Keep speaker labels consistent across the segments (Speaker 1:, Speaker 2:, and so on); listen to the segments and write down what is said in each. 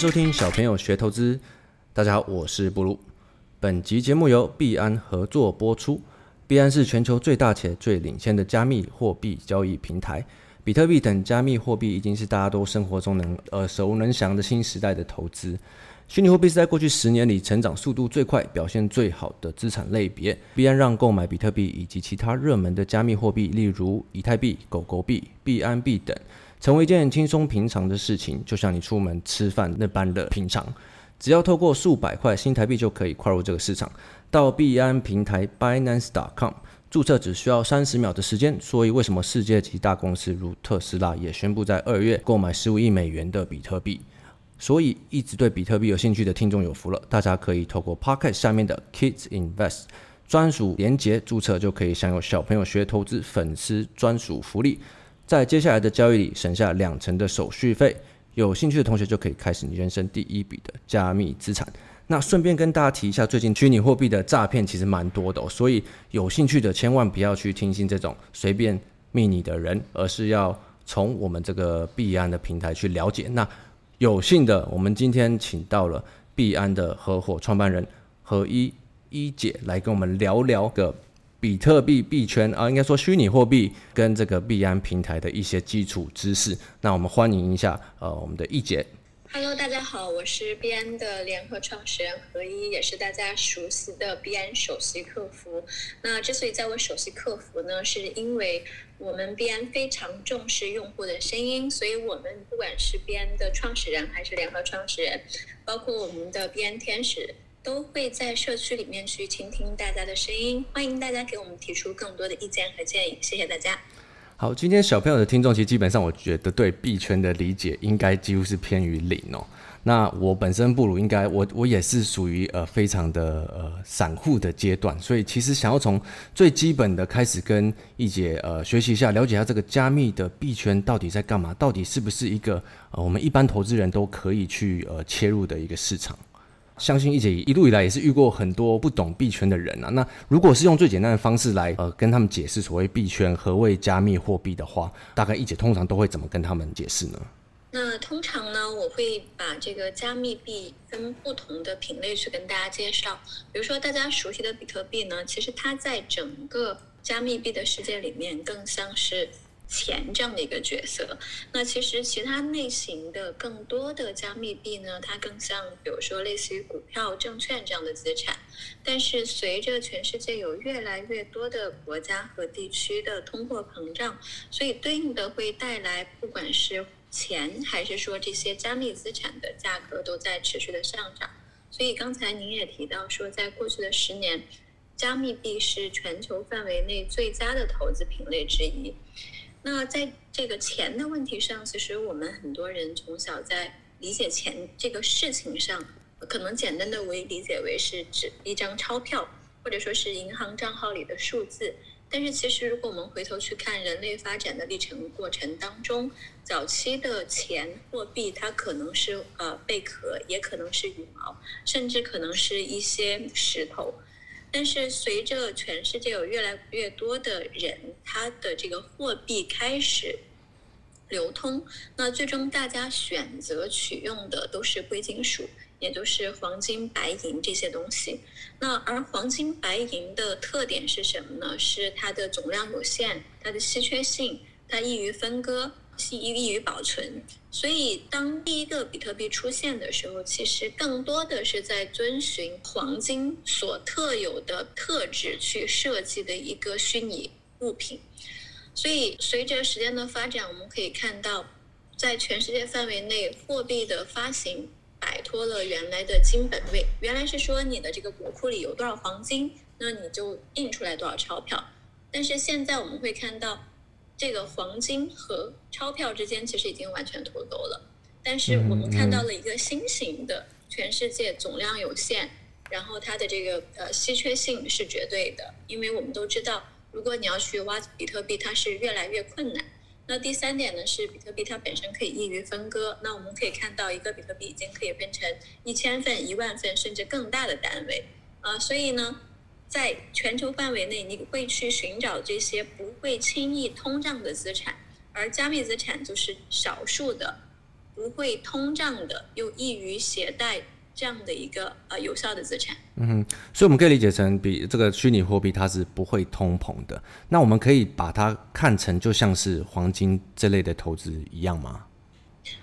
Speaker 1: 收听小朋友学投资，大家好，我是布鲁。本集节目由币安合作播出。币安是全球最大且最领先的加密货币交易平台，比特币等加密货币已经是大家都生活中能耳熟能详的新时代的投资。虚拟货币是在过去十年里成长速度最快、表现最好的资产类别。币安让购买比特币以及其他热门的加密货币，例如以太币、狗狗币、币安币等。成为一件轻松平常的事情，就像你出门吃饭那般的平常。只要透过数百块新台币就可以跨入这个市场。到币安平台 Binance.com 注册只需要三十秒的时间。所以为什么世界级大公司如特斯拉也宣布在二月购买十五亿美元的比特币？所以一直对比特币有兴趣的听众有福了，大家可以透过 Pocket 下面的 Kids Invest 专属连结注册，就可以享有小朋友学投资粉丝专属福利。在接下来的交易里省下两成的手续费，有兴趣的同学就可以开始你人生第一笔的加密资产。那顺便跟大家提一下，最近虚拟货币的诈骗其实蛮多的哦，所以有兴趣的千万不要去听信这种随便密你的人，而是要从我们这个币安的平台去了解。那有幸的，我们今天请到了币安的合伙创办人何一一姐来跟我们聊聊个。比特币币圈啊，应该说虚拟货币跟这个币安平台的一些基础知识。那我们欢迎一下呃我们的易姐。
Speaker 2: Hello，大家好，我是币安的联合创始人何一，也是大家熟悉的币安首席客服。那之所以叫我首席客服呢，是因为我们币安非常重视用户的声音，所以我们不管是币安的创始人还是联合创始人，包括我们的币安天使。都会在社区里面去倾听大家的声音，欢迎大家给我们提出更多的意见和建议，谢谢大家。
Speaker 1: 好，今天小朋友的听众其实基本上，我觉得对币圈的理解应该几乎是偏于零哦。那我本身不如应该，我我也是属于呃非常的呃散户的阶段，所以其实想要从最基本的开始跟一姐呃学习一下，了解一下这个加密的币圈到底在干嘛，到底是不是一个呃我们一般投资人都可以去呃切入的一个市场。相信一姐一路以来也是遇过很多不懂币圈的人啊。那如果是用最简单的方式来呃跟他们解释所谓币圈何谓加密货币的话，大概一姐通常都会怎么跟他们解释呢？
Speaker 2: 那通常呢，我会把这个加密币分不同的品类去跟大家介绍。比如说大家熟悉的比特币呢，其实它在整个加密币的世界里面更像是。钱这样的一个角色，那其实其他类型的更多的加密币呢，它更像，比如说类似于股票、证券这样的资产。但是随着全世界有越来越多的国家和地区的通货膨胀，所以对应的会带来，不管是钱还是说这些加密资产的价格都在持续的上涨。所以刚才您也提到说，在过去的十年，加密币是全球范围内最佳的投资品类之一。那在这个钱的问题上，其实我们很多人从小在理解钱这个事情上，可能简单的为理解为是指一张钞票，或者说是银行账号里的数字。但是其实如果我们回头去看人类发展的历程过程当中，早期的钱货币它可能是呃贝壳，也可能是羽毛，甚至可能是一些石头。但是随着全世界有越来越多的人，他的这个货币开始流通，那最终大家选择取用的都是贵金属，也就是黄金、白银这些东西。那而黄金、白银的特点是什么呢？是它的总量有限，它的稀缺性，它易于分割。易易于保存，所以当第一个比特币出现的时候，其实更多的是在遵循黄金所特有的特质去设计的一个虚拟物品。所以随着时间的发展，我们可以看到，在全世界范围内，货币的发行摆脱了原来的金本位。原来是说你的这个国库里有多少黄金，那你就印出来多少钞票。但是现在我们会看到。这个黄金和钞票之间其实已经完全脱钩了，但是我们看到了一个新型的全世界总量有限，然后它的这个呃稀缺性是绝对的，因为我们都知道，如果你要去挖比特币，它是越来越困难。那第三点呢是比特币它本身可以易于分割，那我们可以看到一个比特币已经可以分成一千份、一万份甚至更大的单位啊，所以呢。在全球范围内，你会去寻找这些不会轻易通胀的资产，而加密资产就是少数的不会通胀的，又易于携带这样的一个呃有效的资产。
Speaker 1: 嗯哼，所以我们可以理解成，比这个虚拟货币它是不会通膨的。那我们可以把它看成就像是黄金这类的投资一样吗？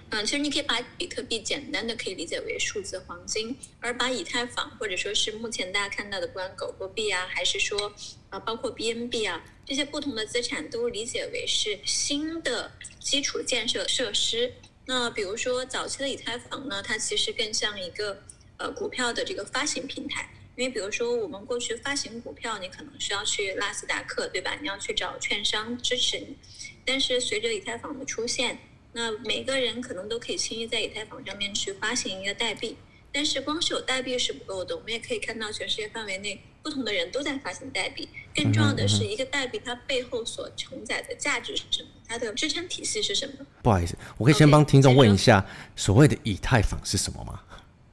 Speaker 2: 嗯，其实你可以把比特币简单的可以理解为数字黄金，而把以太坊或者说是目前大家看到的不管狗狗币啊，还是说啊包括 BNB 啊这些不同的资产，都理解为是新的基础建设设施。那比如说早期的以太坊呢，它其实更像一个呃股票的这个发行平台，因为比如说我们过去发行股票，你可能是要去纳斯达克，对吧？你要去找券商支持你，但是随着以太坊的出现。那每个人可能都可以轻易在以太坊上面去发行一个代币，但是光是有代币是不够的。我们也可以看到，全世界范围内不同的人都在发行代币。更重要的是，一个代币它背后所承载的价值是什么？它的支撑体系是什么？
Speaker 1: 不好意思，我可以先帮听众问一下所谓的以太坊是什么吗？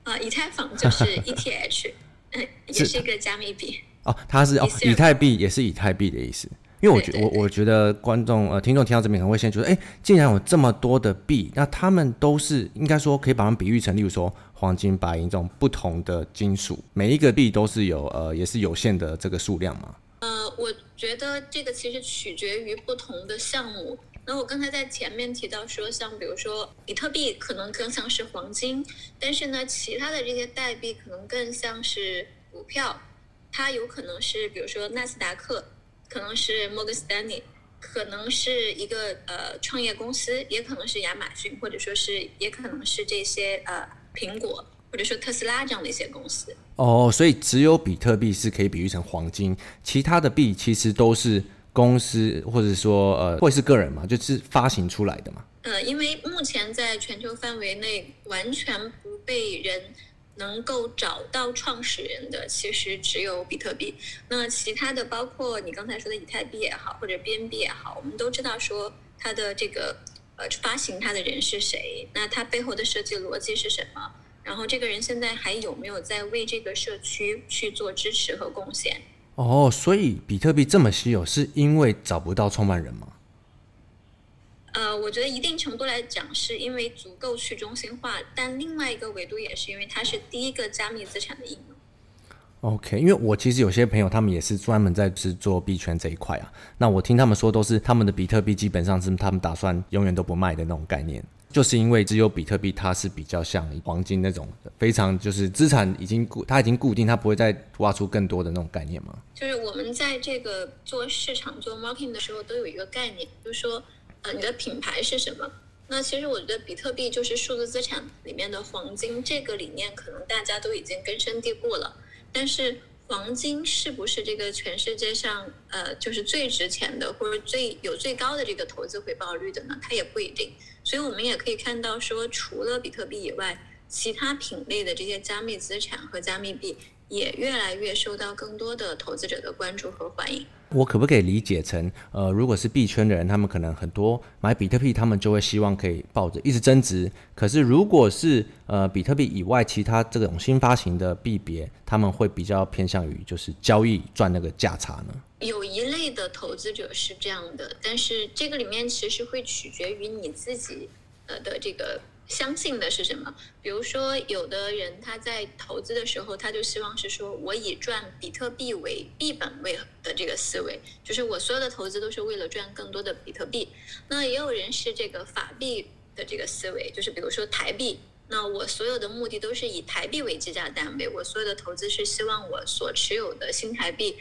Speaker 2: 啊，以太坊就是 ETH，嗯，也是一个加密币。
Speaker 1: 哦，它是哦，以太币也是以太币的意思。因为我觉我我觉得观众呃听众听到这边可能会先觉得，哎，既然有这么多的币，那他们都是应该说可以把它们比喻成，例如说黄金、白银这种不同的金属，每一个币都是有呃也是有限的这个数量嘛。
Speaker 2: 呃，我觉得这个其实取决于不同的项目。那我刚才在前面提到说，像比如说比特币可能更像是黄金，但是呢，其他的这些代币可能更像是股票，它有可能是比如说纳斯达克。可能是摩根斯丹利，可能是一个呃创业公司，也可能是亚马逊，或者说是也可能是这些呃苹果，或者说特斯拉这样的一些公司。
Speaker 1: 哦，所以只有比特币是可以比喻成黄金，其他的币其实都是公司或者说呃或者是个人嘛，就是发行出来的嘛。
Speaker 2: 呃，因为目前在全球范围内完全不被人。能够找到创始人的其实只有比特币，那其他的包括你刚才说的以太币也好，或者 BNB 也好，我们都知道说它的这个呃发行它的人是谁，那它背后的设计逻辑是什么，然后这个人现在还有没有在为这个社区去做支持和贡献？
Speaker 1: 哦，所以比特币这么稀有，是因为找不到创办人吗？
Speaker 2: 呃，我觉得一定程度来讲，是因为足够去中心化，但另外一个维度也是因为它是第一个加密资产的应用。
Speaker 1: OK，因为我其实有些朋友他们也是专门在制作币圈这一块啊，那我听他们说都是他们的比特币基本上是他们打算永远都不卖的那种概念，就是因为只有比特币它是比较像黄金那种非常就是资产已经固，它已经固定，它不会再挖出更多的那种概念吗？
Speaker 2: 就是我们在这个做市场做 marketing 的时候都有一个概念，就是说。呃，你的品牌是什么？那其实我觉得比特币就是数字资产里面的黄金，这个理念可能大家都已经根深蒂固了。但是黄金是不是这个全世界上呃就是最值钱的，或者最有最高的这个投资回报率的呢？它也不一定。所以我们也可以看到说，除了比特币以外，其他品类的这些加密资产和加密币也越来越受到更多的投资者的关注和欢迎。
Speaker 1: 我可不可以理解成，呃，如果是币圈的人，他们可能很多买比特币，他们就会希望可以抱着一直增值。可是如果是呃比特币以外其他这种新发行的币别，他们会比较偏向于就是交易赚那个价差呢？
Speaker 2: 有一类的投资者是这样的，但是这个里面其实会取决于你自己呃的这个。相信的是什么？比如说，有的人他在投资的时候，他就希望是说我以赚比特币为币本位的这个思维，就是我所有的投资都是为了赚更多的比特币。那也有人是这个法币的这个思维，就是比如说台币，那我所有的目的都是以台币为计价单位，我所有的投资是希望我所持有的新台币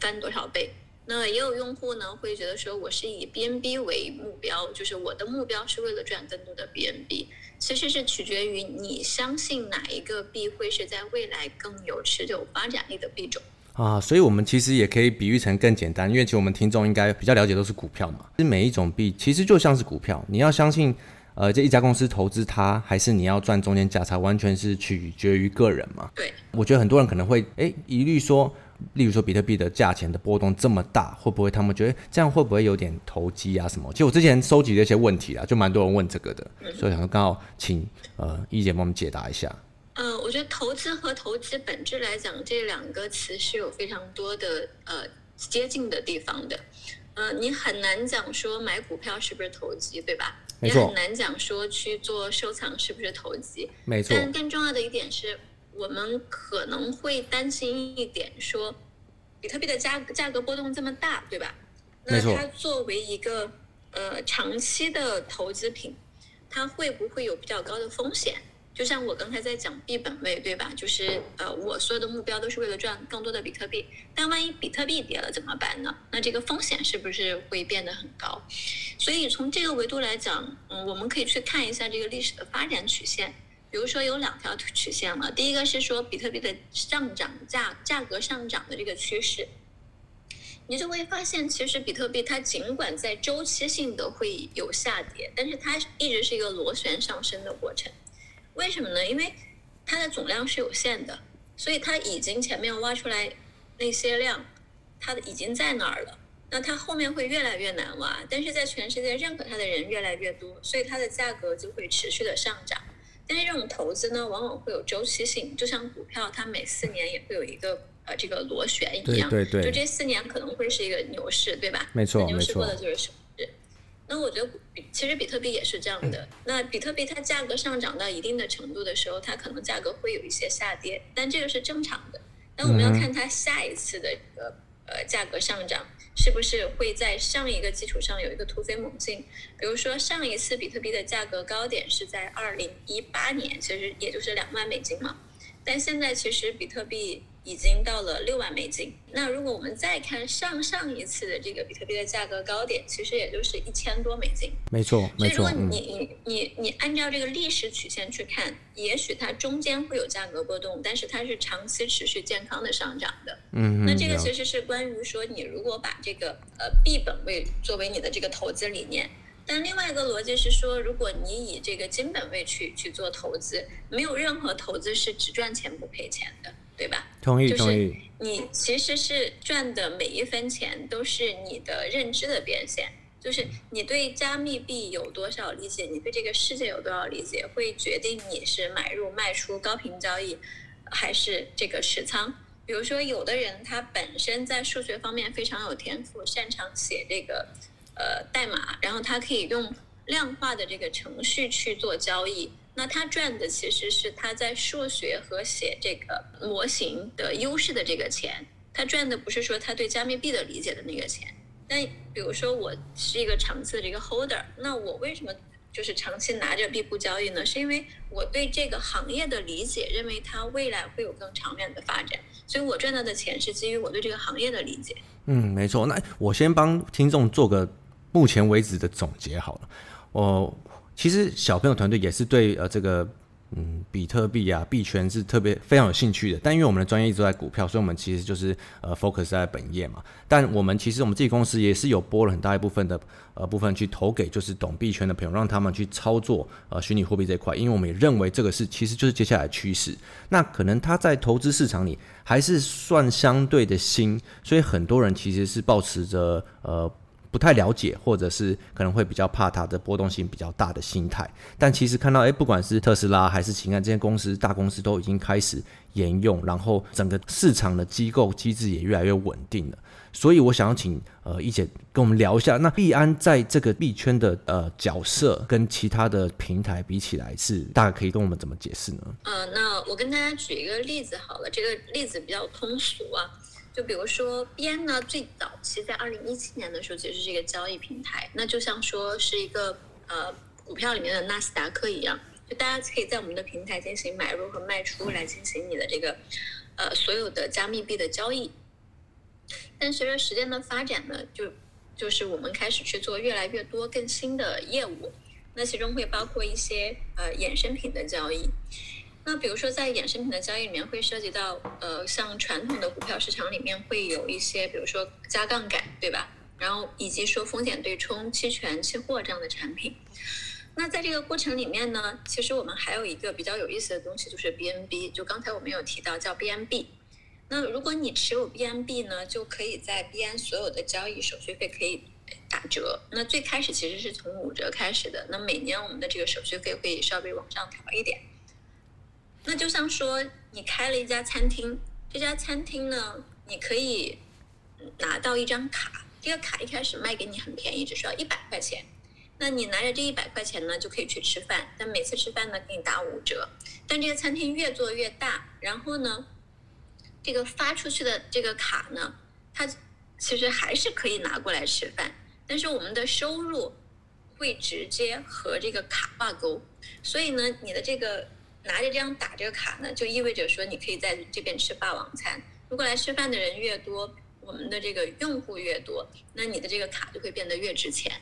Speaker 2: 翻多少倍。那也有用户呢，会觉得说我是以 BNB 为目标，就是我的目标是为了赚更多的 BNB。其实是取决于你相信哪一个币会是在未来更有持久发展力的币种
Speaker 1: 啊。所以，我们其实也可以比喻成更简单，因为其实我们听众应该比较了解都是股票嘛。其实每一种币其实就像是股票，你要相信呃这一家公司投资它，还是你要赚中间价差，完全是取决于个人嘛。
Speaker 2: 对，
Speaker 1: 我觉得很多人可能会诶疑虑说。例如说，比特币的价钱的波动这么大，会不会他们觉得这样会不会有点投机啊什么？其实我之前收集的一些问题啊，就蛮多人问这个的，所以想说刚好请呃一姐帮我们解答一下。
Speaker 2: 嗯、呃，我觉得投资和投资本质来讲，这两个词是有非常多的呃接近的地方的。呃，你很难讲说买股票是不是投机，对吧？也很难讲说去做收藏是不是投机，
Speaker 1: 没错。
Speaker 2: 但更重要的一点是，我们可能会担心一点，说比特币的价价格波动这么大，对吧？那它作为一个呃长期的投资品，它会不会有比较高的风险？就像我刚才在讲币本位，对吧？就是呃，我所有的目标都是为了赚更多的比特币，但万一比特币跌了怎么办呢？那这个风险是不是会变得很高？所以从这个维度来讲，嗯，我们可以去看一下这个历史的发展曲线。比如说有两条曲线了，第一个是说比特币的上涨价价格上涨的这个趋势，你就会发现，其实比特币它尽管在周期性的会有下跌，但是它一直是一个螺旋上升的过程。为什么呢？因为它的总量是有限的，所以它已经前面挖出来那些量，它已经在那儿了。那它后面会越来越难挖，但是在全世界认可它的人越来越多，所以它的价格就会持续的上涨。但是这种投资呢，往往会有周期性，就像股票，它每四年也会有一个呃这个螺旋一样，
Speaker 1: 对对对，
Speaker 2: 就这四年可能会是一个牛市，对吧？
Speaker 1: 没错，
Speaker 2: 牛市过的就是。那我觉得其实比特币也是这样的。那比特币它价格上涨到一定的程度的时候，它可能价格会有一些下跌，但这个是正常的。那我们要看它下一次的一个呃价格上涨。是不是会在上一个基础上有一个突飞猛进？比如说上一次比特币的价格高点是在二零一八年，其实也就是两万美金嘛。但现在其实比特币已经到了六万美金。那如果我们再看上上一次的这个比特币的价格高点，其实也就是一千多美金。
Speaker 1: 没错，没错。所以
Speaker 2: 如果你你你你按照这个历史曲线去看，也许它中间会有价格波动，但是它是长期持续健康的上涨的。
Speaker 1: 嗯。
Speaker 2: 那这个其实是关于说，你如果把这个呃币本位作为你的这个投资理念，但另外一个逻辑是说，如果你以这个金本位去去做投资，没有任何投资是只赚钱不赔钱的。对吧？
Speaker 1: 同意，同意。
Speaker 2: 你其实是赚的每一分钱都是你的认知的变现，就是你对加密币有多少理解，你对这个世界有多少理解，会决定你是买入卖出高频交易，还是这个持仓。比如说，有的人他本身在数学方面非常有天赋，擅长写这个呃代码，然后他可以用量化的这个程序去做交易。那他赚的其实是他在数学和写这个模型的优势的这个钱，他赚的不是说他对加密币的理解的那个钱。但比如说我是一个长期的这个 holder，那我为什么就是长期拿着币不交易呢？是因为我对这个行业的理解，认为它未来会有更长远的发展，所以我赚到的钱是基于我对这个行业的理解。
Speaker 1: 嗯，没错。那我先帮听众做个目前为止的总结好了，我。其实小朋友团队也是对呃这个嗯比特币啊币圈是特别非常有兴趣的，但因为我们的专业一直在股票，所以我们其实就是呃 focus 在本业嘛。但我们其实我们自己公司也是有拨了很大一部分的呃部分去投给就是懂币圈的朋友，让他们去操作呃虚拟货币这一块，因为我们也认为这个是其实就是接下来趋势。那可能他在投资市场里还是算相对的新，所以很多人其实是保持着呃。不太了解，或者是可能会比较怕它的波动性比较大的心态，但其实看到，诶，不管是特斯拉还是情感这些公司，大公司都已经开始沿用，然后整个市场的机构机制也越来越稳定了。所以我想要请呃一姐跟我们聊一下，那币安在这个币圈的呃角色跟其他的平台比起来，是大概可以跟我们怎么解释呢？
Speaker 2: 呃，那我跟大家举一个例子好了，这个例子比较通俗啊。就比如说边呢，最早期在二零一七年的时候，其实是一个交易平台，那就像说是一个呃股票里面的纳斯达克一样，就大家可以在我们的平台进行买入和卖出，来进行你的这个呃所有的加密币的交易。但随着时间的发展呢，就就是我们开始去做越来越多更新的业务，那其中会包括一些呃衍生品的交易。那比如说，在衍生品的交易里面，会涉及到，呃，像传统的股票市场里面会有一些，比如说加杠杆，对吧？然后以及说风险对冲、期权、期货这样的产品。那在这个过程里面呢，其实我们还有一个比较有意思的东西，就是 BNB。就刚才我们有提到叫 BNB。那如果你持有 BNB 呢，就可以在 BN 所有的交易手续费可以打折。那最开始其实是从五折开始的，那每年我们的这个手续费会稍微往上调一点。那就像说，你开了一家餐厅，这家餐厅呢，你可以拿到一张卡，这个卡一开始卖给你很便宜，只需要一百块钱。那你拿着这一百块钱呢，就可以去吃饭，但每次吃饭呢给你打五折。但这个餐厅越做越大，然后呢，这个发出去的这个卡呢，它其实还是可以拿过来吃饭，但是我们的收入会直接和这个卡挂钩。所以呢，你的这个拿着这张打这个卡呢，就意味着说你可以在这边吃霸王餐。如果来吃饭的人越多，我们的这个用户越多，那你的这个卡就会变得越值钱。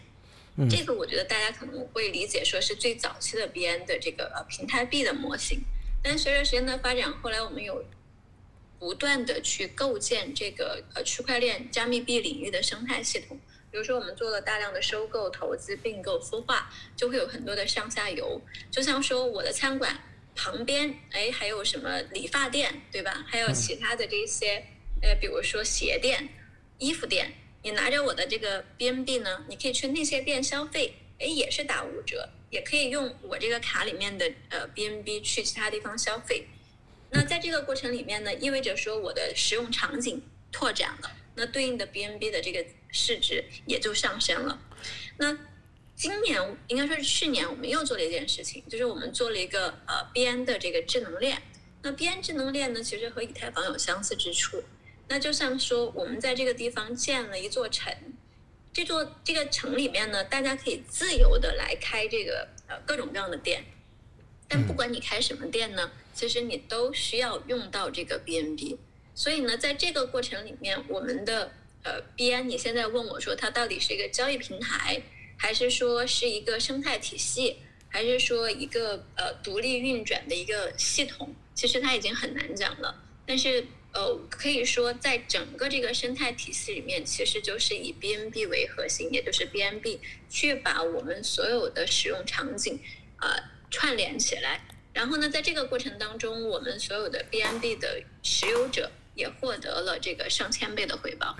Speaker 2: 嗯，这个我觉得大家可能会理解说是最早期的 BN 的这个呃平台币的模型，但随着时间的发展，后来我们有不断的去构建这个呃区块链加密币领域的生态系统。比如说，我们做了大量的收购、投资、并购、孵化，就会有很多的上下游。就像说我的餐馆旁边，哎，还有什么理发店，对吧？还有其他的这些，呃，比如说鞋店、衣服店。你拿着我的这个 BNB 呢，你可以去那些店消费，哎，也是打五折，也可以用我这个卡里面的呃 BNB 去其他地方消费。那在这个过程里面呢，意味着说我的使用场景拓展了，那对应的 BNB 的这个市值也就上升了。那今年应该说是去年，我们又做了一件事情，就是我们做了一个呃 BN 的这个智能链。那 BN 智能链呢，其实和以太坊有相似之处。那就像说，我们在这个地方建了一座城，这座这个城里面呢，大家可以自由的来开这个呃各种各样的店，但不管你开什么店呢，其实你都需要用到这个 BNB。所以呢，在这个过程里面，我们的呃 BN，你现在问我说它到底是一个交易平台，还是说是一个生态体系，还是说一个呃独立运转的一个系统，其实它已经很难讲了，但是。呃，可以说，在整个这个生态体系里面，其实就是以 BNB 为核心，也就是 BNB 去把我们所有的使用场景啊、串联起来。然后呢，在这个过程当中，我们所有的 BNB 的持有者也获得了这个上千倍的回报。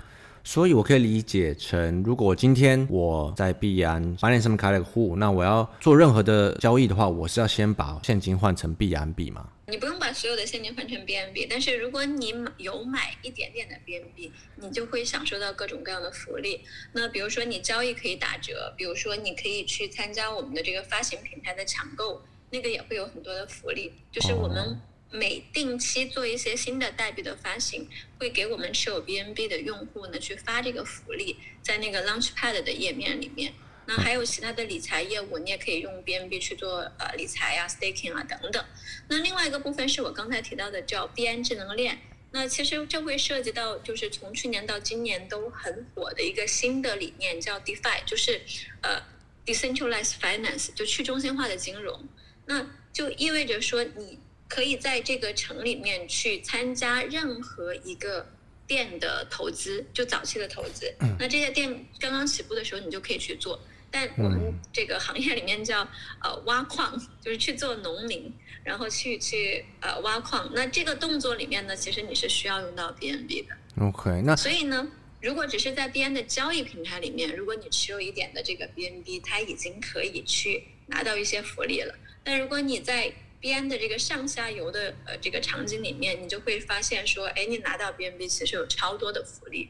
Speaker 1: 所以，我可以理解成，如果今天我在币安发现上面开了个户，那我要做任何的交易的话，我是要先把现金换成币安币吗？
Speaker 2: 你不用把所有的现金换成 BNB，但是如果你买有买一点点的 BNB，你就会享受到各种各样的福利。那比如说你交易可以打折，比如说你可以去参加我们的这个发行平台的抢购，那个也会有很多的福利，就是我们。每定期做一些新的代币的发行，会给我们持有 BNB 的用户呢去发这个福利，在那个 Launchpad 的页面里面。那还有其他的理财业务，你也可以用 BNB 去做呃理财啊、staking 啊等等。那另外一个部分是我刚才提到的叫 BN 智能链。那其实这会涉及到就是从去年到今年都很火的一个新的理念，叫 DeFi，就是呃 Decentralized Finance，就去中心化的金融。那就意味着说你。可以在这个城里面去参加任何一个店的投资，就早期的投资。那这些店刚刚起步的时候，你就可以去做。但我们这个行业里面叫呃挖矿，就是去做农民，然后去去呃挖矿。那这个动作里面呢，其实你是需要用到 BNB 的。
Speaker 1: OK，那
Speaker 2: 所以呢，如果只是在 BN 的交易平台里面，如果你持有一点的这个 BNB，它已经可以去拿到一些福利了。但如果你在 BN 的这个上下游的呃这个场景里面，你就会发现说，哎，你拿到 BNB 其实有超多的福利。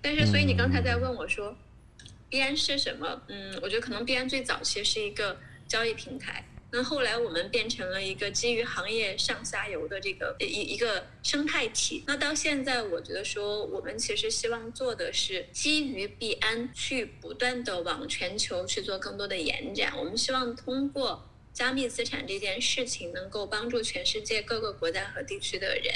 Speaker 2: 但是，所以你刚才在问我说，BN 是什么？嗯，我觉得可能 BN 最早其实是一个交易平台，那后来我们变成了一个基于行业上下游的这个一一个生态体。那到现在，我觉得说我们其实希望做的是基于 BN 去不断的往全球去做更多的延展。我们希望通过加密资产这件事情能够帮助全世界各个国家和地区的人，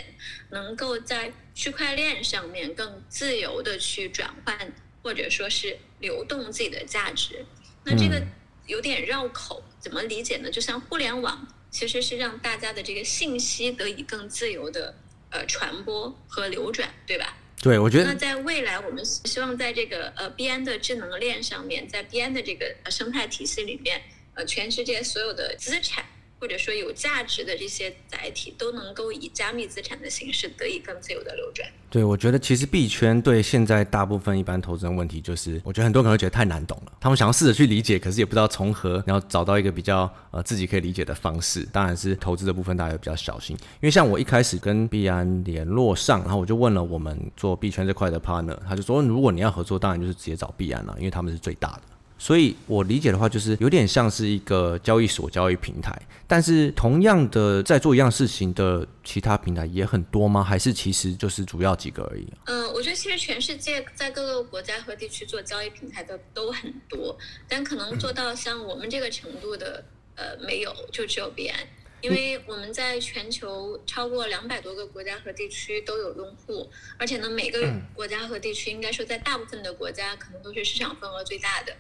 Speaker 2: 能够在区块链上面更自由的去转换或者说是流动自己的价值。那这个有点绕口，怎么理解呢？就像互联网其实是让大家的这个信息得以更自由的呃传播和流转，对吧？
Speaker 1: 对，我觉得。
Speaker 2: 那在未来，我们希望在这个呃 BN 的智能链上面，在 BN 的这个生态体系里面。呃，全世界所有的资产或者说有价值的这些载体，都能够以加密资产的形式得以更自由的流转。
Speaker 1: 对，我觉得其实币圈对现在大部分一般投资人问题，就是我觉得很多人会觉得太难懂了，他们想要试着去理解，可是也不知道从何然后找到一个比较呃自己可以理解的方式。当然是投资的部分，大家也比较小心，因为像我一开始跟币安联络上，然后我就问了我们做币圈这块的 partner，他就说如果你要合作，当然就是直接找币安了，因为他们是最大的。所以我理解的话，就是有点像是一个交易所、交易平台。但是同样的，在做一样事情的其他平台也很多吗？还是其实就是主要几个而已？
Speaker 2: 嗯，我觉得其实全世界在各个国家和地区做交易平台的都很多，但可能做到像我们这个程度的，呃，没有，就只有币安。因为我们在全球超过两百多个国家和地区都有用户，而且呢，每个国家和地区应该说在大部分的国家可能都是市场份额最大的。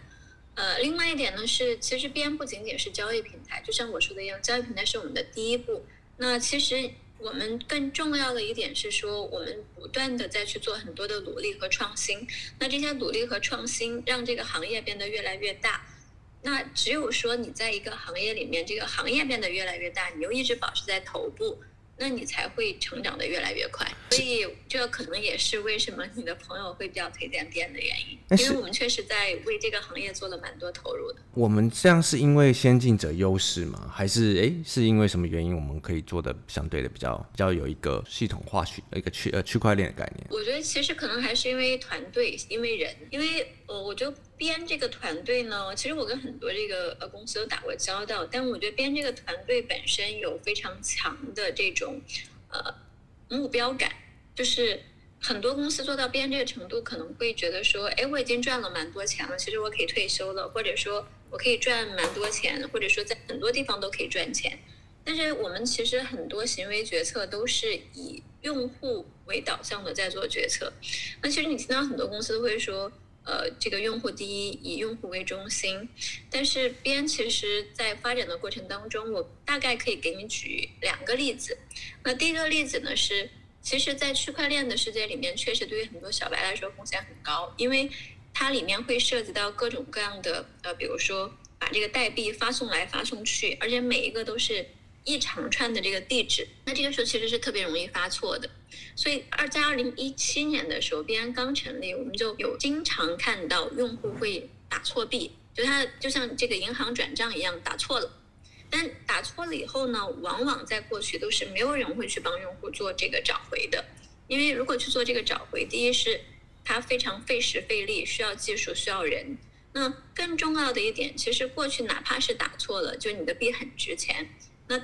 Speaker 2: 呃，另外一点呢是，其实币安不仅仅是交易平台，就像我说的一样，交易平台是我们的第一步。那其实我们更重要的一点是说，我们不断的在去做很多的努力和创新。那这些努力和创新让这个行业变得越来越大。那只有说你在一个行业里面，这个行业变得越来越大，你又一直保持在头部。那你才会成长的越来越快，所以这可能也是为什么你的朋友会比较推荐币安的原因，因为我们确实在为这个行业做了蛮多投入的。
Speaker 1: 我们这样是因为先进者优势吗？还是诶是因为什么原因我们可以做的相对的比较比较有一个系统化区一个区呃区块链的概念？
Speaker 2: 我觉得其实可能还是因为团队，因为人，因为呃我觉编这个团队呢，其实我跟很多这个呃公司都打过交道，但我觉得编这个团队本身有非常强的这种。呃，目标感就是很多公司做到编这个程度，可能会觉得说，哎，我已经赚了蛮多钱了，其实我可以退休了，或者说我可以赚蛮多钱，或者说在很多地方都可以赚钱。但是我们其实很多行为决策都是以用户为导向的在做决策。那其实你听到很多公司会说。呃，这个用户第一，以用户为中心。但是边其实在发展的过程当中，我大概可以给你举两个例子。那第一个例子呢是，其实，在区块链的世界里面，确实对于很多小白来说风险很高，因为它里面会涉及到各种各样的，呃，比如说把这个代币发送来发送去，而且每一个都是。一长串的这个地址，那这个时候其实是特别容易发错的。所以二在二零一七年的时候，币安刚成立，我们就有经常看到用户会打错币，就它就像这个银行转账一样打错了。但打错了以后呢，往往在过去都是没有人会去帮用户做这个找回的，因为如果去做这个找回，第一是它非常费时费力，需要技术，需要人。那更重要的一点，其实过去哪怕是打错了，就你的币很值钱。那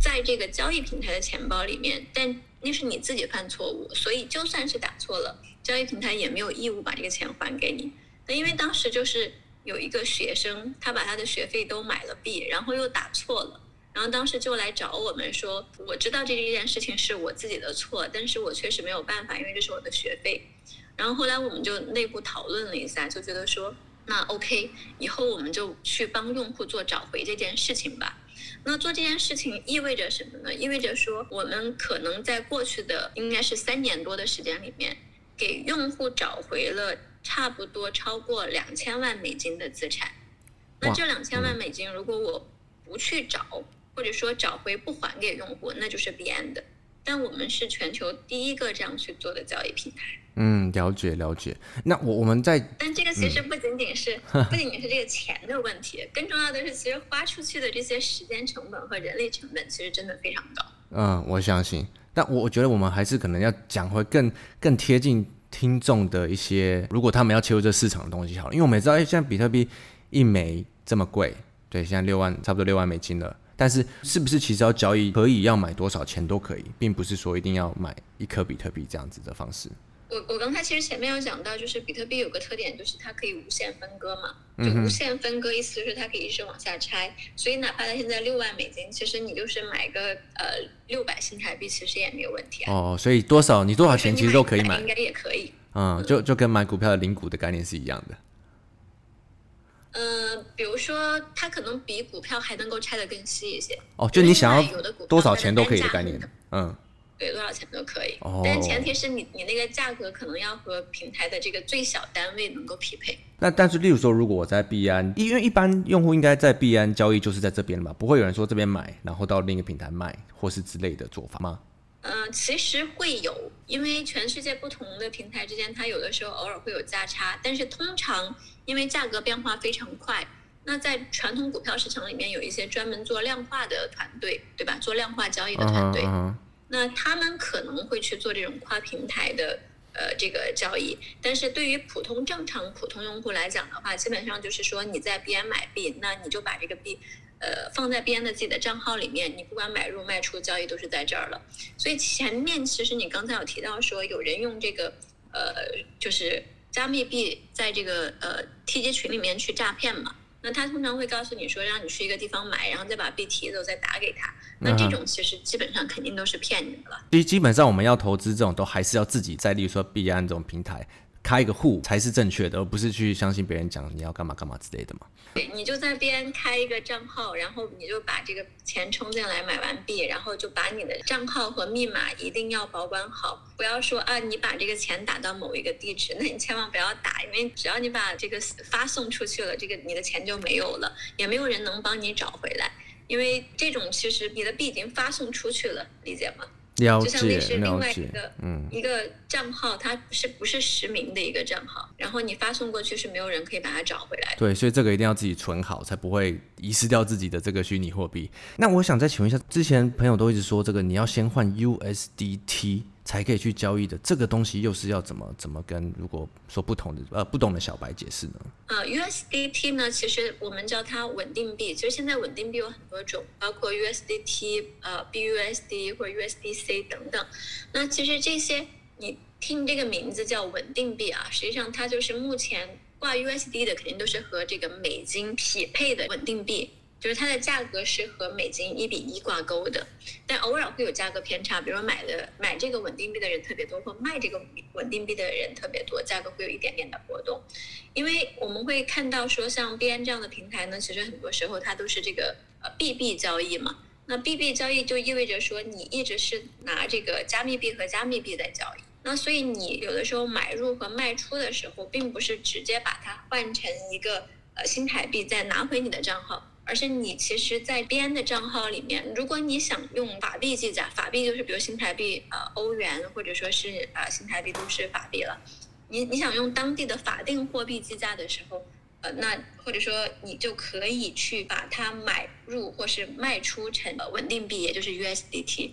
Speaker 2: 在这个交易平台的钱包里面，但那是你自己犯错误，所以就算是打错了，交易平台也没有义务把这个钱还给你。那因为当时就是有一个学生，他把他的学费都买了币，然后又打错了，然后当时就来找我们说，我知道这件事情是我自己的错，但是我确实没有办法，因为这是我的学费。然后后来我们就内部讨论了一下，就觉得说，那 OK，以后我们就去帮用户做找回这件事情吧。那做这件事情意味着什么呢？意味着说，我们可能在过去的应该是三年多的时间里面，给用户找回了差不多超过两千万美金的资产。那这两千万美金，如果我不去找，或者说找回不还给用户，那就是币安的。但我们是全球第一个这样去做的交易平台。
Speaker 1: 嗯，了解了解。那我我们在，
Speaker 2: 但这个其实不仅仅是、嗯、不仅仅是这个钱的问题，更重要的是，其实花出去的这些时间成本和人力成本，其实真的非常高。
Speaker 1: 嗯，我相信。但我我觉得我们还是可能要讲回更更贴近听众的一些，如果他们要切入这市场的东西好了，因为我们也知道，哎，现在比特币一枚这么贵，对，现在六万差不多六万美金了。但是是不是其实要交易可以要买多少钱都可以，并不是说一定要买一颗比特币这样子的方式。
Speaker 2: 我我刚才其实前面有讲到，就是比特币有个特点，就是它可以无限分割嘛，就无限分割意思就是它可以一直往下拆，所以哪怕它现在六万美金，其实你就是买个呃六百新台币，其实也没有问题啊。
Speaker 1: 哦，所以多少你多少钱其实都可以买，
Speaker 2: 应该也可以。
Speaker 1: 嗯，就就跟买股票的零股的概念是一样的。
Speaker 2: 呃，比如说它可能比股票还能够拆得更细一些。
Speaker 1: 哦，就你想要多少钱都可以的概念。嗯。
Speaker 2: 对，多少钱都可以。
Speaker 1: 哦。
Speaker 2: 但前提是你你那个价格可能要和平台的这个最小单位能够匹配。
Speaker 1: 那但是，例如说，如果我在币安，因为一般用户应该在币安交易就是在这边嘛，不会有人说这边买，然后到另一个平台卖，或是之类的做法吗？
Speaker 2: 嗯、呃，其实会有，因为全世界不同的平台之间，它有的时候偶尔会有价差，但是通常因为价格变化非常快，那在传统股票市场里面有一些专门做量化的团队，对吧？做量化交易的团队，uh -huh, uh -huh. 那他们可能会去做这种跨平台的呃这个交易，但是对于普通正常普通用户来讲的话，基本上就是说你在币安买币，那你就把这个币。呃，放在币安的自己的账号里面，你不管买入卖出交易都是在这儿了。所以前面其实你刚才有提到说，有人用这个呃，就是加密币在这个呃 TG 群里面去诈骗嘛。那他通常会告诉你说，让你去一个地方买，然后再把币提走，再打给他。那这种其实基本上肯定都是骗你的了。
Speaker 1: 基基本上我们要投资这种，都还是要自己在，例如说币安这种平台。开一个户才是正确的，而不是去相信别人讲你要干嘛干嘛之类的嘛。
Speaker 2: 对，你就在边开一个账号，然后你就把这个钱充进来买完币，然后就把你的账号和密码一定要保管好，不要说啊，你把这个钱打到某一个地址，那你千万不要打，因为只要你把这个发送出去了，这个你的钱就没有了，也没有人能帮你找回来，因为这种其实你的币已经发送出去了，理解吗？
Speaker 1: 了解，
Speaker 2: 就像那是另外一个，
Speaker 1: 嗯，
Speaker 2: 一个账号，它是不是实名的一个账号？然后你发送过去是没有人可以把它找回来的。
Speaker 1: 对，所以这个一定要自己存好，才不会遗失掉自己的这个虚拟货币。那我想再请问一下，之前朋友都一直说这个你要先换 USDT。才可以去交易的这个东西，又是要怎么怎么跟如果说不同的呃不懂的小白解释呢？
Speaker 2: 呃，USDT 呢，其实我们叫它稳定币。其实现在稳定币有很多种，包括 USDT、呃 BUSD 或者 USDC 等等。那其实这些你听这个名字叫稳定币啊，实际上它就是目前挂 USD 的，肯定都是和这个美金匹配的稳定币。就是它的价格是和美金一比一挂钩的，但偶尔会有价格偏差，比如说买的买这个稳定币的人特别多，或卖这个稳定币的人特别多，价格会有一点点的波动。因为我们会看到说，像币安这样的平台呢，其实很多时候它都是这个呃币币交易嘛。那币币交易就意味着说，你一直是拿这个加密币和加密币在交易。那所以你有的时候买入和卖出的时候，并不是直接把它换成一个呃新台币再拿回你的账号。而且你其实，在币安的账号里面，如果你想用法币计价，法币就是比如新台币、呃欧元，或者说是呃新台币都是法币了。你你想用当地的法定货币计价的时候，呃，那或者说你就可以去把它买入或是卖出成稳定币，也就是 USDT。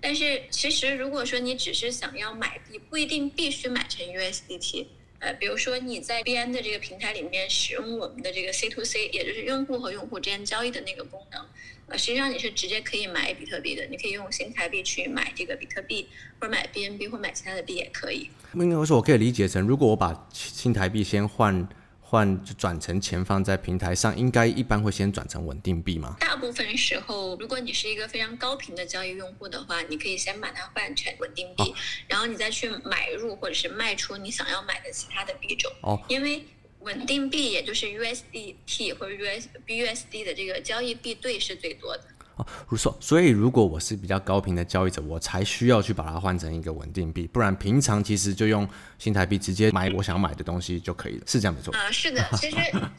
Speaker 2: 但是其实如果说你只是想要买币，不一定必须买成 USDT。呃，比如说你在 BN 的这个平台里面使用我们的这个 C to C，也就是用户和用户之间交易的那个功能，呃，实际上你是直接可以买比特币的，你可以用新台币去买这个比特币，或者买 BNB 或买其他的币也可以。
Speaker 1: 应该说我可以理解成，如果我把新台币先换。换就转成钱放在平台上，应该一般会先转成稳定币吗？
Speaker 2: 大部分时候，如果你是一个非常高频的交易用户的话，你可以先把它换成稳定币，哦，然后你再去买入或者是卖出你想要买的其他的币种。哦，因为稳定币也就是 USDT 或者 USBUSD 的这个交易币对是最多的。
Speaker 1: 哦，如说，所以如果我是比较高频的交易者，我才需要去把它换成一个稳定币，不然平常其实就用新台币直接买我想买的东西就可以了，是这样没错？
Speaker 2: 啊，是的，其实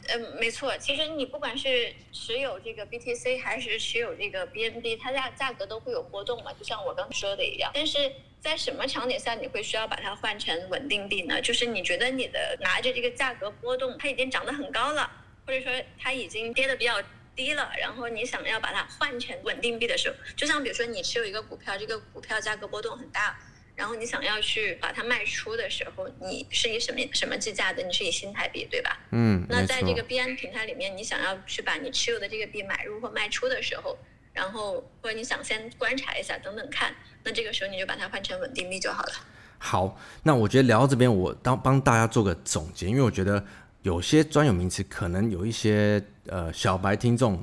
Speaker 2: 呃没错，其实你不管是持有这个 BTC 还是持有这个 BNB，它价价格都会有波动嘛，就像我刚说的一样。但是在什么场景下你会需要把它换成稳定币呢？就是你觉得你的拿着这个价格波动，它已经涨得很高了，或者说它已经跌得比较。低了，然后你想要把它换成稳定币的时候，就像比如说你持有一个股票，这个股票价格波动很大，然后你想要去把它卖出的时候，你是以什么什么计价的？你是以新台币对吧？
Speaker 1: 嗯，
Speaker 2: 那在这个币安平台里面，你想要去把你持有的这个币买入或卖出的时候，然后或者你想先观察一下等等看，那这个时候你就把它换成稳定币就好了。
Speaker 1: 好，那我觉得聊到这边，我当帮大家做个总结，因为我觉得。有些专有名词可能有一些呃小白听众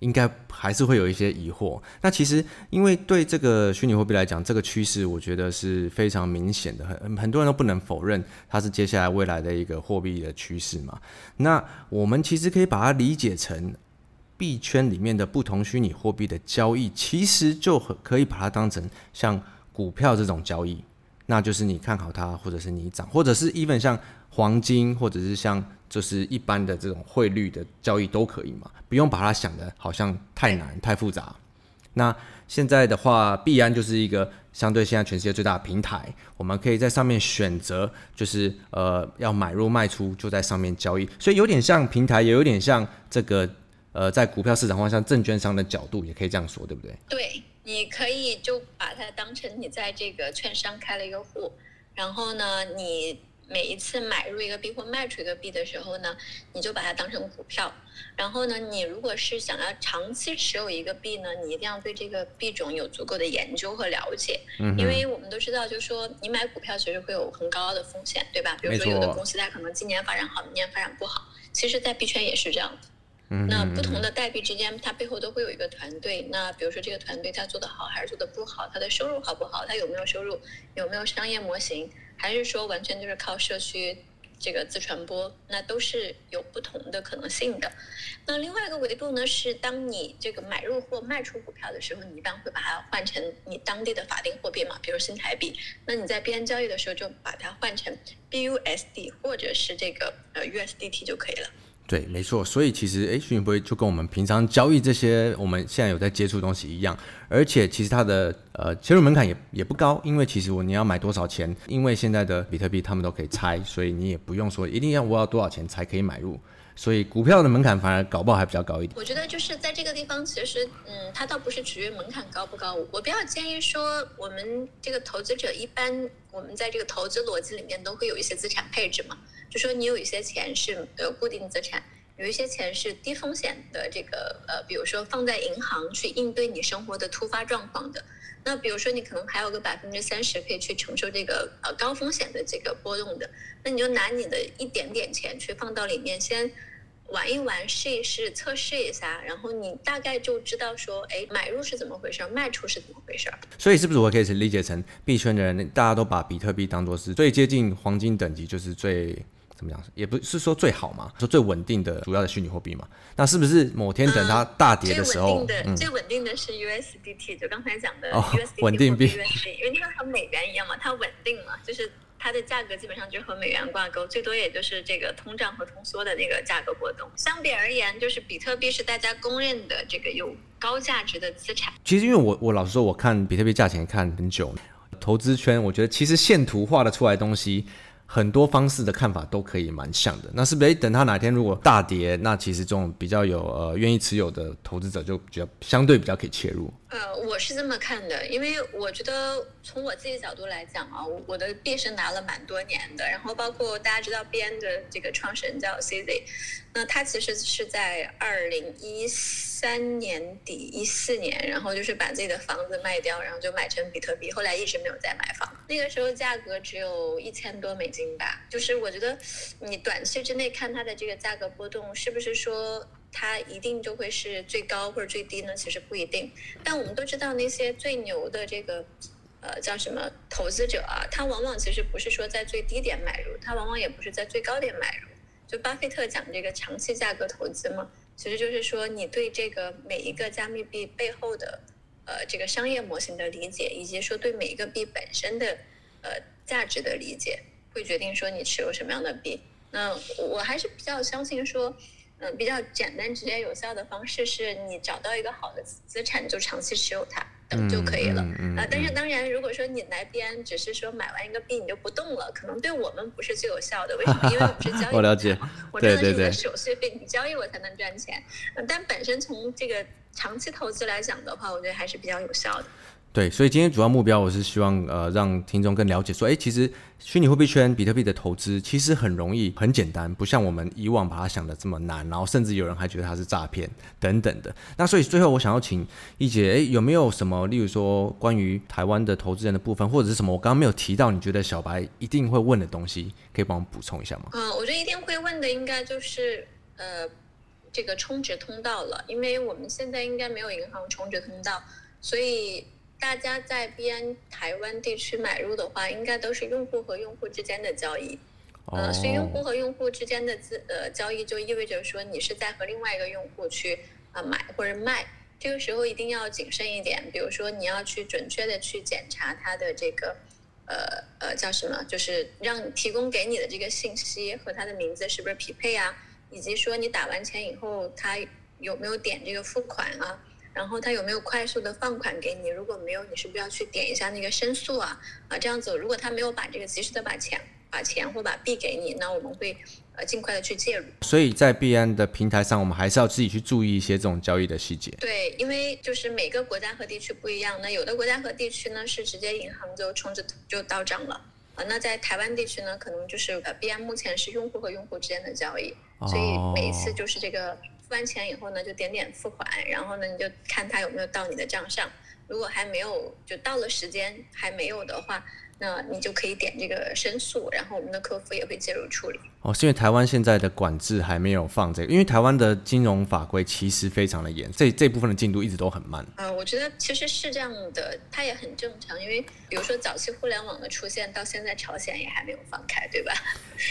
Speaker 1: 应该还是会有一些疑惑。那其实因为对这个虚拟货币来讲，这个趋势我觉得是非常明显的，很很多人都不能否认它是接下来未来的一个货币的趋势嘛。那我们其实可以把它理解成币圈里面的不同虚拟货币的交易，其实就很可以把它当成像股票这种交易，那就是你看好它，或者是你涨，或者是 even 像黄金，或者是像就是一般的这种汇率的交易都可以嘛，不用把它想得好像太难太复杂。那现在的话，币安就是一个相对现在全世界最大的平台，我们可以在上面选择，就是呃要买入卖出就在上面交易，所以有点像平台，也有点像这个呃在股票市场或像证券商的角度，也可以这样说，对不对？
Speaker 2: 对，你可以就把它当成你在这个券商开了一个户，然后呢，你。每一次买入一个币或卖出一个币的时候呢，你就把它当成股票。然后呢，你如果是想要长期持有一个币呢，你一定要对这个币种有足够的研究和了解。嗯。因为我们都知道，就是说你买股票其实会有很高的风险，对吧？比如说有的公司它可能今年发展好，明年发展不好。其实，在币圈也是这样的。嗯。那不同的代币之间，它背后都会有一个团队。那比如说这个团队它做得好还是做得不好，它的收入好不好，它有没有收入，有没有商业模型。还是说完全就是靠社区这个自传播，那都是有不同的可能性的。那另外一个维度呢，是当你这个买入或卖出股票的时候，你一般会把它换成你当地的法定货币嘛，比如新台币。那你在币安交易的时候，就把它换成 BUSD 或者是这个呃 USDT 就可以了。
Speaker 1: 对，没错，所以其实，诶，虚拟货币就跟我们平常交易这些我们现在有在接触的东西一样，而且其实它的呃切入门槛也也不高，因为其实我你要买多少钱，因为现在的比特币他们都可以拆，所以你也不用说一定要我要多少钱才可以买入，所以股票的门槛反而搞不好还比较高一点。
Speaker 2: 我觉得就是在这个地方，其实嗯，它倒不是取决于门槛高不高，我比较建议说，我们这个投资者一般我们在这个投资逻辑里面都会有一些资产配置嘛。就说你有一些钱是呃固定资产，有一些钱是低风险的，这个呃，比如说放在银行去应对你生活的突发状况的。那比如说你可能还有个百分之三十可以去承受这个呃高风险的这个波动的，那你就拿你的一点点钱去放到里面，先玩一玩，试一试，测试一下，然后你大概就知道说，哎，买入是怎么回事，卖出是怎么回事。
Speaker 1: 所以是不是我可以理解成币圈的人大家都把比特币当作是最接近黄金等级，就是最。怎么讲？也不是说最好嘛，说最稳定的主要的虚拟货币嘛。那是不是某天等它大跌的时候，
Speaker 2: 嗯、最稳定的、嗯、最稳定的是 USDT，就刚才讲的 USDT、
Speaker 1: 哦、稳定
Speaker 2: 币因为它和美元一样嘛，它稳定嘛，就是它的价格基本上就和美元挂钩，最多也就是这个通胀和通缩的那个价格波动。相比而言，就是比特币是大家公认的这个有高价值的资产。
Speaker 1: 其实因为我我老实说，我看比特币价钱看很久，投资圈我觉得其实线图画的出来的东西。很多方式的看法都可以蛮像的，那是不是？等它哪天如果大跌，那其实这种比较有呃愿意持有的投资者就比较相对比较可以切入。
Speaker 2: 呃，我是这么看的，因为我觉得从我自己角度来讲啊，我的币是拿了蛮多年的，然后包括大家知道币安的这个创始人叫 CZ，那他其实是在二零一三年底一四年，然后就是把自己的房子卖掉，然后就买成比特币，后来一直没有再买房。那个时候价格只有一千多美金吧，就是我觉得你短期之内看它的这个价格波动，是不是说？它一定就会是最高或者最低呢？其实不一定。但我们都知道那些最牛的这个，呃，叫什么投资者啊，他往往其实不是说在最低点买入，他往往也不是在最高点买入。就巴菲特讲这个长期价格投资嘛，其实就是说你对这个每一个加密币背后的，呃，这个商业模型的理解，以及说对每一个币本身的，呃，价值的理解，会决定说你持有什么样的币。那我还是比较相信说。嗯，比较简单、直接、有效的方式是你找到一个好的资产，就长期持有它，等就可以了。啊、嗯嗯嗯，但是当然，如果说你来边只是说买完一个币你就不动了，可能对我们不是最有效的。为什么？因为我们是交易。我了解。我赚的是你的手续费，你交易我才能赚钱。但本身从这个长期投资来讲的话，我觉得还是比较有效的。
Speaker 1: 对，所以今天主要目标我是希望呃让听众更了解说，哎，其实虚拟货币圈比特币的投资其实很容易、很简单，不像我们以往把它想的这么难，然后甚至有人还觉得它是诈骗等等的。那所以最后我想要请一姐，哎，有没有什么，例如说关于台湾的投资人的部分，或者是什么我刚刚没有提到，你觉得小白一定会问的东西，可以帮我补充一下吗？
Speaker 2: 嗯，我觉得一定会问的应该就是呃这个充值通道了，因为我们现在应该没有银行充值通道，所以。大家在 BN 台湾地区买入的话，应该都是用户和用户之间的交易。Oh. 呃，所以用户和用户之间的资呃交易，就意味着说你是在和另外一个用户去啊、呃、买或者卖。这个时候一定要谨慎一点。比如说，你要去准确的去检查它的这个，呃呃，叫什么？就是让提供给你的这个信息和它的名字是不是匹配啊？以及说你打完钱以后，它有没有点这个付款啊？然后他有没有快速的放款给你？如果没有，你是不是要去点一下那个申诉啊？啊，这样子，如果他没有把这个及时的把钱把钱或把币给你，那我们会呃尽快的去介入。
Speaker 1: 所以在币安的平台上，我们还是要自己去注意一些这种交易的细节。
Speaker 2: 对，因为就是每个国家和地区不一样，那有的国家和地区呢是直接银行就充值就到账了啊。那在台湾地区呢，可能就是呃币安目前是用户和用户之间的交易，所以每一次就是这个。付完钱以后呢，就点点付款，然后呢，你就看他有没有到你的账上。如果还没有，就到了时间还没有的话，那你就可以点这个申诉，然后我们的客服也会介入处理。
Speaker 1: 哦，是因为台湾现在的管制还没有放这个，因为台湾的金融法规其实非常的严，这这部分的进度一直都很慢。
Speaker 2: 呃，我觉得其实是这样的，它也很正常，因为比如说早期互联网的出现到现在，朝鲜也还没有放开，对吧？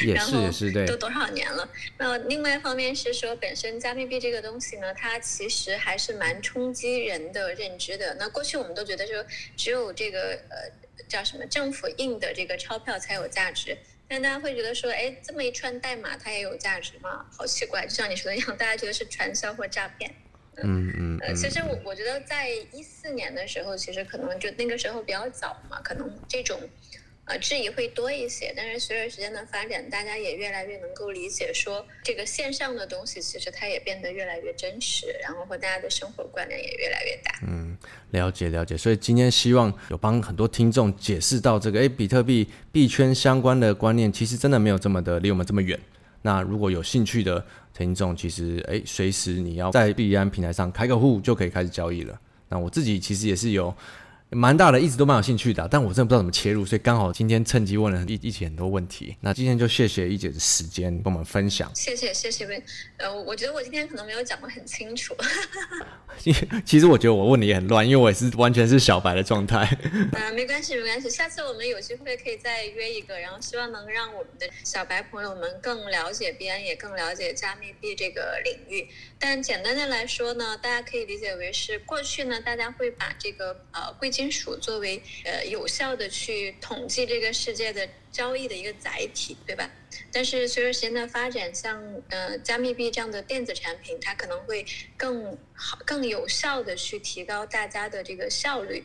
Speaker 1: 也是也是对，
Speaker 2: 都多少年了。那另外一方面是说，本身加密币这个东西呢，它其实还是蛮冲击人的认知的。那过去我们都觉得说，只有这个呃叫什么政府印的这个钞票才有价值。但大家会觉得说，哎，这么一串代码它也有价值吗？好奇怪，就像你说的一样，大家觉得是传销或诈骗。
Speaker 1: 嗯嗯。呃，
Speaker 2: 其实我我觉得在一四年的时候，其实可能就那个时候比较早嘛，可能这种。呃，质疑会多一些，但是随着时间的发展，大家也越来越能够理解，说这个线上的东西其实它也变得越来越真实，然后和大家的生活关联也越来越大。
Speaker 1: 嗯，了解了解。所以今天希望有帮很多听众解释到这个，诶，比特币币圈相关的观念，其实真的没有这么的离我们这么远。那如果有兴趣的听众，其实诶，随时你要在币安平台上开个户就可以开始交易了。那我自己其实也是有。蛮大的，一直都蛮有兴趣的，啊，但我真的不知道怎么切入，所以刚好今天趁机问了一一起很多问题。那今天就谢谢一姐的时间跟我们分享。
Speaker 2: 谢谢谢谢问，呃，我觉得我今天可能没有讲的很清楚。
Speaker 1: 其实我觉得我问的也很乱，因为我也是完全是小白的状态。
Speaker 2: 呃，没关系没关系，下次我们有机会可以再约一个，然后希望能让我们的小白朋友们更了解币安，也更了解加密币这个领域。但简单的来说呢，大家可以理解为是过去呢，大家会把这个呃贵金金属作为呃有效的去统计这个世界的交易的一个载体，对吧？但是随着时间的发展，像呃加密币这样的电子产品，它可能会更好、更有效的去提高大家的这个效率，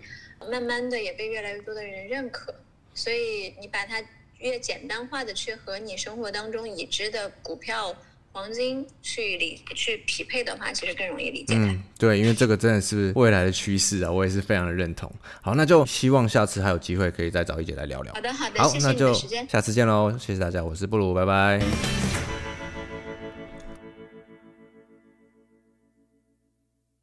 Speaker 2: 慢慢的也被越来越多的人认可。所以你把它越简单化的去和你生活当中已知的股票。黄金去理去匹配的话，其实更容易理解。
Speaker 1: 嗯，对，因为这个真的是未来的趋势啊，我也是非常的认同。好，那就希望下次还有机会可以再找一姐来聊聊。
Speaker 2: 好的，好的，
Speaker 1: 好，
Speaker 2: 谢谢
Speaker 1: 那就下次见喽，谢谢大家，我是布鲁，拜拜。